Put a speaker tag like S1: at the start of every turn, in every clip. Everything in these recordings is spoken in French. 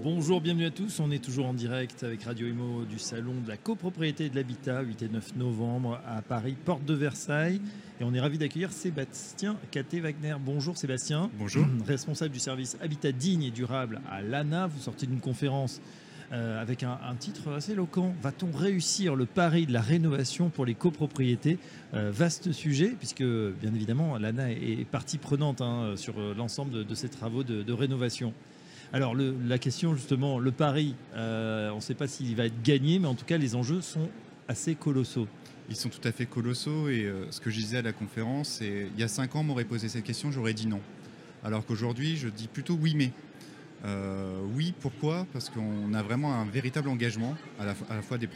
S1: Bonjour, bienvenue à tous. On est toujours en direct avec Radio Imo du Salon de la copropriété et de l'habitat, 8 et 9 novembre à Paris, porte de Versailles. Et on est ravi d'accueillir Sébastien Caté-Wagner. Bonjour Sébastien.
S2: Bonjour.
S1: Responsable du service Habitat digne et durable à l'ANA. Vous sortez d'une conférence euh, avec un, titre assez éloquent. Va-t-on réussir le pari de la rénovation pour les copropriétés? Euh, Vaste sujet, puisque bien évidemment l'ANA est, partie prenante hein, sur euh, l'ensemble de, ces travaux de rénovation. Alors la question justement, le pari, euh, on ne sait pas s'il va être gagné, mais en tout cas les enjeux sont assez colossaux.
S2: Ils sont tout à fait colossaux et euh, ce que je disais à la conférence, c'est il y a cinq ans, on m'aurait posé cette question, j'aurais dit non. Alors qu'aujourd'hui, je dis plutôt oui mais. Euh, oui, pourquoi? Parce qu'on a vraiment un véritable engagement à la, fois des,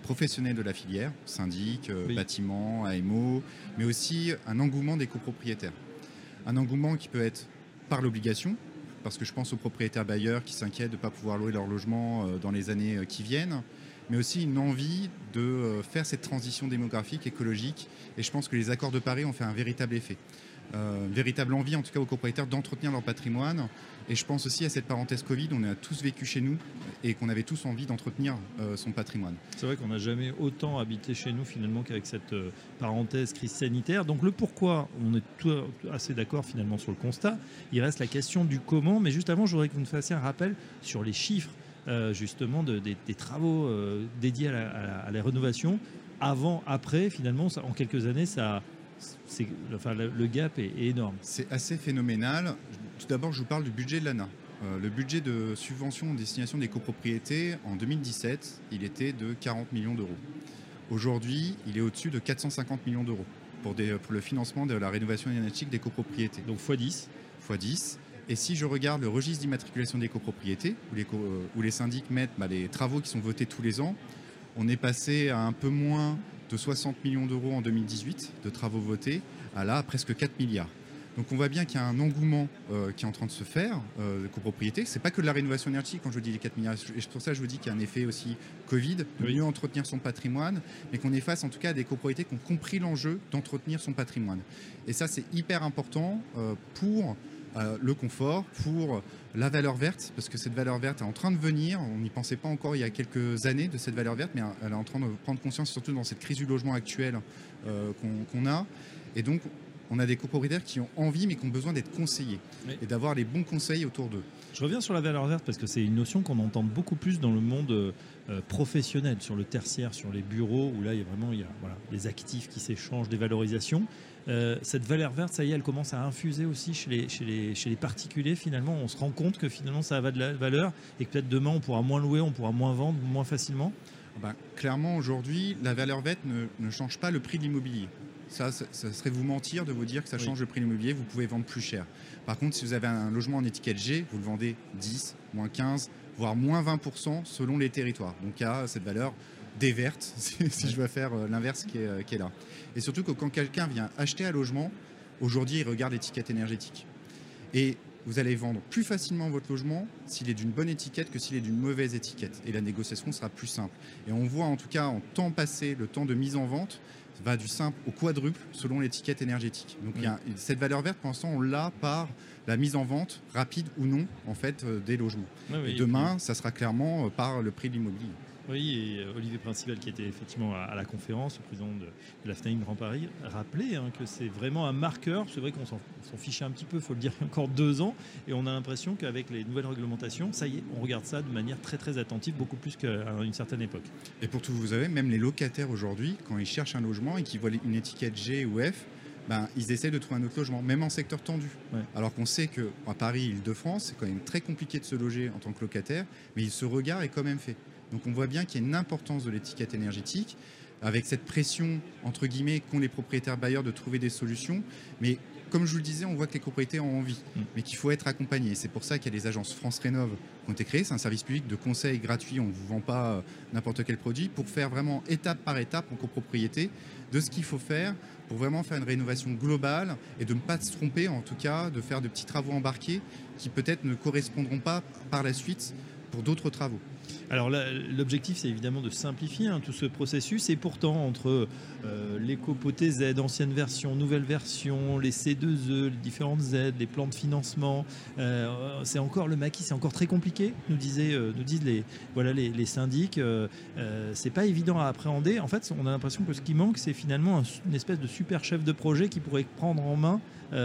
S2: professionnels de la filière, syndics, bâtiments, AMO, mais aussi un engouement des copropriétaires. Un engouement qui peut être par l'obligation, parce que je pense aux propriétaires bailleurs qui s'inquiètent de ne pas pouvoir louer leur logement euh, dans les années euh, qui viennent, mais aussi une envie de euh, faire cette transition démographique, écologique. Et je pense que les accords de Paris ont fait un véritable effet. une véritable envie, en tout cas aux copropriétaires, d'entretenir leur patrimoine et je pense aussi à cette parenthèse Covid, on a tous vécu chez nous et qu'on avait tous envie d'entretenir euh, son patrimoine.
S1: C'est vrai qu'on n'a jamais autant habité chez nous finalement qu'avec cette euh, parenthèse crise sanitaire. Donc le pourquoi, on est tout, assez d'accord finalement sur le constat. Il reste la question du comment, mais juste avant, je voudrais que vous nous fassiez un rappel sur les chiffres euh, justement des, travaux dédiés à la, rénovation. Avant, après, finalement, en quelques années, ça, enfin, le, gap est énorme.
S2: C'est assez phénoménal. Tout d'abord, je vous parle du budget de l'ANA. Euh, le budget de subvention en destination des copropriétés, en 2017, il était de 40 millions d'euros. Aujourd'hui, il est au-dessus de 450 millions d'euros pour, le financement de la rénovation énergétique des copropriétés.
S1: Donc x10
S2: x10. Et si je regarde le registre d'immatriculation des copropriétés, où les, euh, les syndics mettent bah, les travaux qui sont votés tous les ans, on est passé à un peu moins de 60 millions d'euros en 2018 de travaux votés à là presque 4 milliards. Donc on voit bien qu'il y a un engouement euh, qui est en train de se faire euh, de copropriété. C'est pas que de la rénovation énergétique quand je dis les 4 milliards. Et pour ça je vous dis qu'il y a un effet aussi Covid, de mieux entretenir son patrimoine, mais qu'on est face en tout cas à des copropriétés qui ont compris l'enjeu d'entretenir son patrimoine. Et ça c'est hyper important euh, pour le confort, pour la valeur verte, parce que cette valeur verte est en train de venir. On n'y pensait pas encore il y a quelques années de cette valeur verte, mais elle est en train de prendre conscience, surtout dans cette crise du logement actuelle qu'on a. Et donc, on a des copropriétaires qui ont envie mais qui ont besoin d'être conseillés et d'avoir les bons conseils autour d'eux.
S1: Je reviens sur la valeur verte parce que c'est une notion qu'on entend beaucoup plus dans le monde euh, professionnel, sur le tertiaire, sur les bureaux, où là il y a vraiment il y a, voilà, des actifs qui s'échangent, des valorisations. Euh, cette valeur verte, ça y est, elle commence à infuser aussi chez les, chez, les, chez les particuliers. Finalement, on se rend compte que finalement ça va de la valeur et que peut-être demain on pourra moins louer, on pourra moins vendre, moins facilement.
S2: Ben, clairement, aujourd'hui, la valeur verte ne, ne change pas le prix de l'immobilier. Ça, ça, serait vous mentir de vous dire que ça change le prix de l'immobilier, vous pouvez vendre plus cher. Par contre, si vous avez un logement en étiquette G, vous le vendez 10, moins 15, voire moins 20% selon les territoires. Donc il y a cette valeur déverte, si, je veux faire euh, l'inverse euh, qui est, là. Et surtout que quand quelqu'un vient acheter un logement, aujourd'hui, il regarde l'étiquette énergétique. Et vous allez vendre plus facilement votre logement s'il est d'une bonne étiquette que s'il est d'une mauvaise étiquette. Et la négociation sera plus simple. Et on voit en tout cas en temps passé, le temps de mise en vente, va du simple au quadruple selon l'étiquette énergétique. Donc il y a, cette valeur verte, pour l'instant, on l'a par la mise en vente rapide ou non en fait euh, des logements. et demain, ça sera clairement euh, par le prix de l'immobilier.
S1: Oui, et euh, Olivier Principal, qui était effectivement à, la conférence, le président de, la FNAIM Grand Paris, rappelait hein, que c'est vraiment un marqueur. C'est vrai qu'on s'en fichait un petit peu, il faut le dire, il y a encore deux ans, et on a l'impression qu'avec les nouvelles réglementations, ça y est, on regarde ça de manière très très attentive, beaucoup plus qu'à une certaine époque.
S2: Et pour tout vous savez, même les locataires aujourd'hui, quand ils cherchent un logement et qu'ils voient une étiquette G ou F, ben, ils essaient de trouver un autre logement, même en secteur tendu. Alors qu'on sait qu'à Paris, Île-de-France, c'est quand même très compliqué de se loger en tant que locataire, mais ce regard est quand même fait. Donc on voit bien qu'il y a une importance de l'étiquette énergétique, avec cette pression, entre guillemets, qu'ont les propriétaires bailleurs de trouver des solutions. Mais comme je vous le disais, on voit que les propriétaires ont envie, mm. mais qu'il faut être accompagné. C'est pour ça qu'il y a les agences France Rénov qui ont été créées. C'est un service public de conseil gratuit. On ne vous vend pas euh, n'importe quel produit pour faire vraiment étape par étape en copropriété de ce qu'il faut faire pour vraiment faire une rénovation globale et de ne pas se tromper, en tout cas, de faire de petits travaux embarqués qui peut-être ne correspondront pas par la suite d'autres travaux.
S1: Alors l'objectif, c'est évidemment de simplifier hein, tout ce processus. Et pourtant, entre euh, l'éco-poté Z, ancienne version, nouvelle version, les C2E, les différentes Z, les plans de financement, euh, c'est encore le maquis, c'est encore très compliqué, nous, disaient, euh, nous disent les, voilà, les, syndics. c'est pas évident à appréhender. En fait, on a l'impression que ce qui manque, c'est finalement une espèce de super chef de projet qui pourrait prendre en main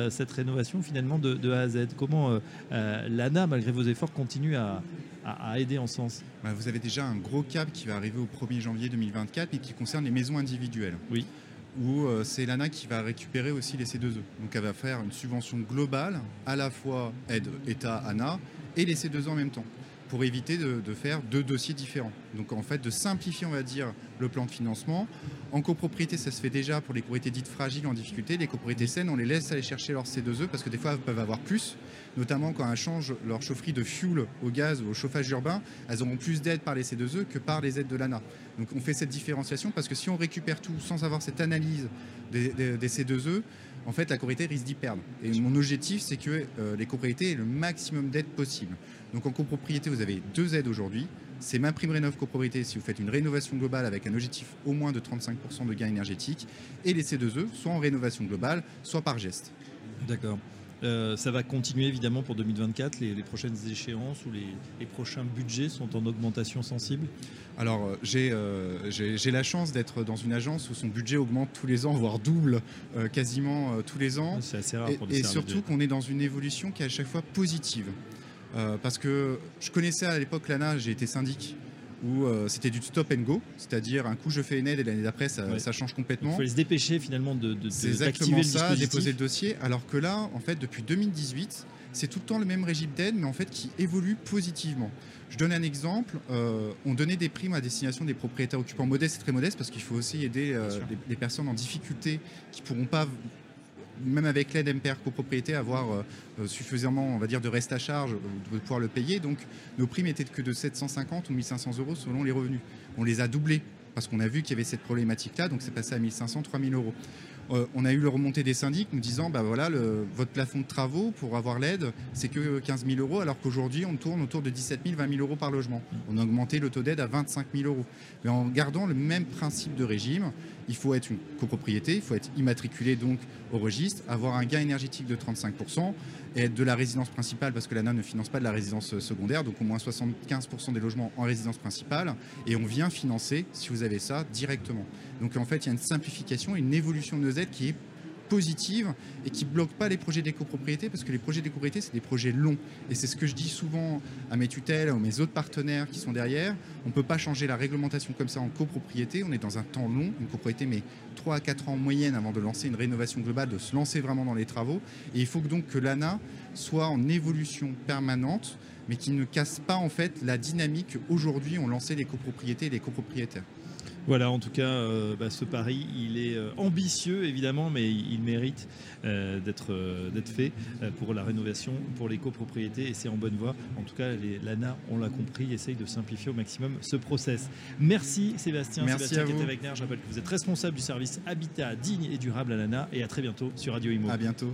S1: cette rénovation finalement de, A à Z. Comment l'ANA, malgré vos efforts, continue à, à, aider en sens
S2: bah, Vous avez déjà un gros cap qui va arriver au 1er janvier 2024 et qui concerne les maisons individuelles.
S1: Oui.
S2: Où euh, c'est l'ANA qui va récupérer aussi les C2E. Donc elle va faire une subvention globale, à la fois aide État-ANA et les C2E en même temps pour éviter de, faire deux dossiers différents. Donc en fait, de simplifier, on va dire, le plan de financement. En copropriété, ça se fait déjà pour les copropriétés dites fragiles en difficulté. Les copropriétés saines, on les laisse aller chercher leur C2E parce que des fois, elles peuvent avoir plus, notamment quand elles changent leur chaufferie de fuel au gaz ou au chauffage urbain, elles auront plus d'aide par les C2E que par les aides de l'ANA. Donc on fait cette différenciation parce que si on récupère tout sans avoir cette analyse des C2E, en fait, la copropriété risque d'y perdre. Et mon objectif, c'est que euh, les copropriétés aient le maximum d'aides possible. Donc en copropriété, vous avez deux aides aujourd'hui. C'est ma prime rénov copropriété si vous faites une rénovation globale avec un objectif au moins de 35% de gain énergétique. Et les C2E, soit en rénovation globale, soit par geste.
S1: D'accord. Euh, ça va continuer évidemment pour 2024. Les, prochaines échéances ou les, prochains budgets sont en augmentation sensible
S2: Alors euh, euh, j'ai la chance d'être dans une agence où son budget augmente tous les ans, voire double quasiment tous les ans.
S1: C'est assez rare
S2: et,
S1: pour
S2: Et surtout qu'on est dans une évolution qui est à chaque fois positive. parce que je connaissais à l'époque l'ANA, j'ai été syndic où euh, c'était du stop and go, c'est-à-dire un coup je fais une aide et l'année d'après ça, change complètement.
S1: Il fallait se dépêcher finalement de, de,
S2: C'est exactement ça, déposer le dossier. Alors que là, en fait, depuis 2018, c'est tout le temps le même régime d'aide, mais en fait qui évolue positivement. Je donne un exemple. euh, on donnait des primes à destination des propriétaires occupants modestes et très modestes parce qu'il faut aussi aider euh, les, personnes en difficulté qui pourront pas même avec l'aide MPR copropriété, avoir euh, euh, suffisamment, on va dire, de reste à charge, euh, de pouvoir le payer. Donc, nos primes étaient que de 750 ou 1500 euros selon les revenus. On les a doublés parce qu'on a vu qu'il y avait cette problématique-là, donc c'est passé à 1500, 3000 euros. Euh, on a eu le remonté des syndics nous disant bah voilà, votre plafond de travaux pour avoir l'aide, c'est que 15 000 euros, alors qu'aujourd'hui, on tourne autour de 17 000, 20 000 euros par logement. On a augmenté le taux d'aide à 25 000 euros. Mais en gardant le même principe de régime, il faut être une copropriété, il faut être immatriculé donc au registre, avoir un gain énergétique de 35% et être de la résidence principale parce que l'ANA ne finance pas de la résidence secondaire, donc au moins 75% des logements en résidence principale et on vient financer, si vous avez ça, directement. Donc en fait, il y a une simplification, une évolution de nos qui est positive et qui bloque pas les projets d'écopropriété parce que les projets d'écopropriété, c'est des projets longs. Et c'est ce que je dis souvent à mes tutelles, ou mes autres partenaires qui sont derrière. On ne peut pas changer la réglementation comme ça en copropriété. On est dans un temps long. Une copropriété met 3 à 4 ans en moyenne avant de lancer une rénovation globale, de se lancer vraiment dans les travaux. Et il faut donc que l'ANA soit en évolution permanente, mais qui ne casse pas en fait la dynamique qu'aujourd'hui ont lancé les copropriétés et les copropriétaires.
S1: Voilà, en tout cas, euh, bah, ce pari, il est euh, ambitieux évidemment, mais il, mérite euh, d'être fait pour la rénovation, pour les copropriétés, et c'est en bonne voie. En tout cas, l'ANA, on l'a compris, essaye de simplifier au maximum ce process. Merci Sébastien.
S2: Merci
S1: Sébastien Wegner, je rappelle que vous êtes responsable du service Habitat digne et durable à l'ANA, et à très bientôt sur Radio Imo.
S2: À bientôt.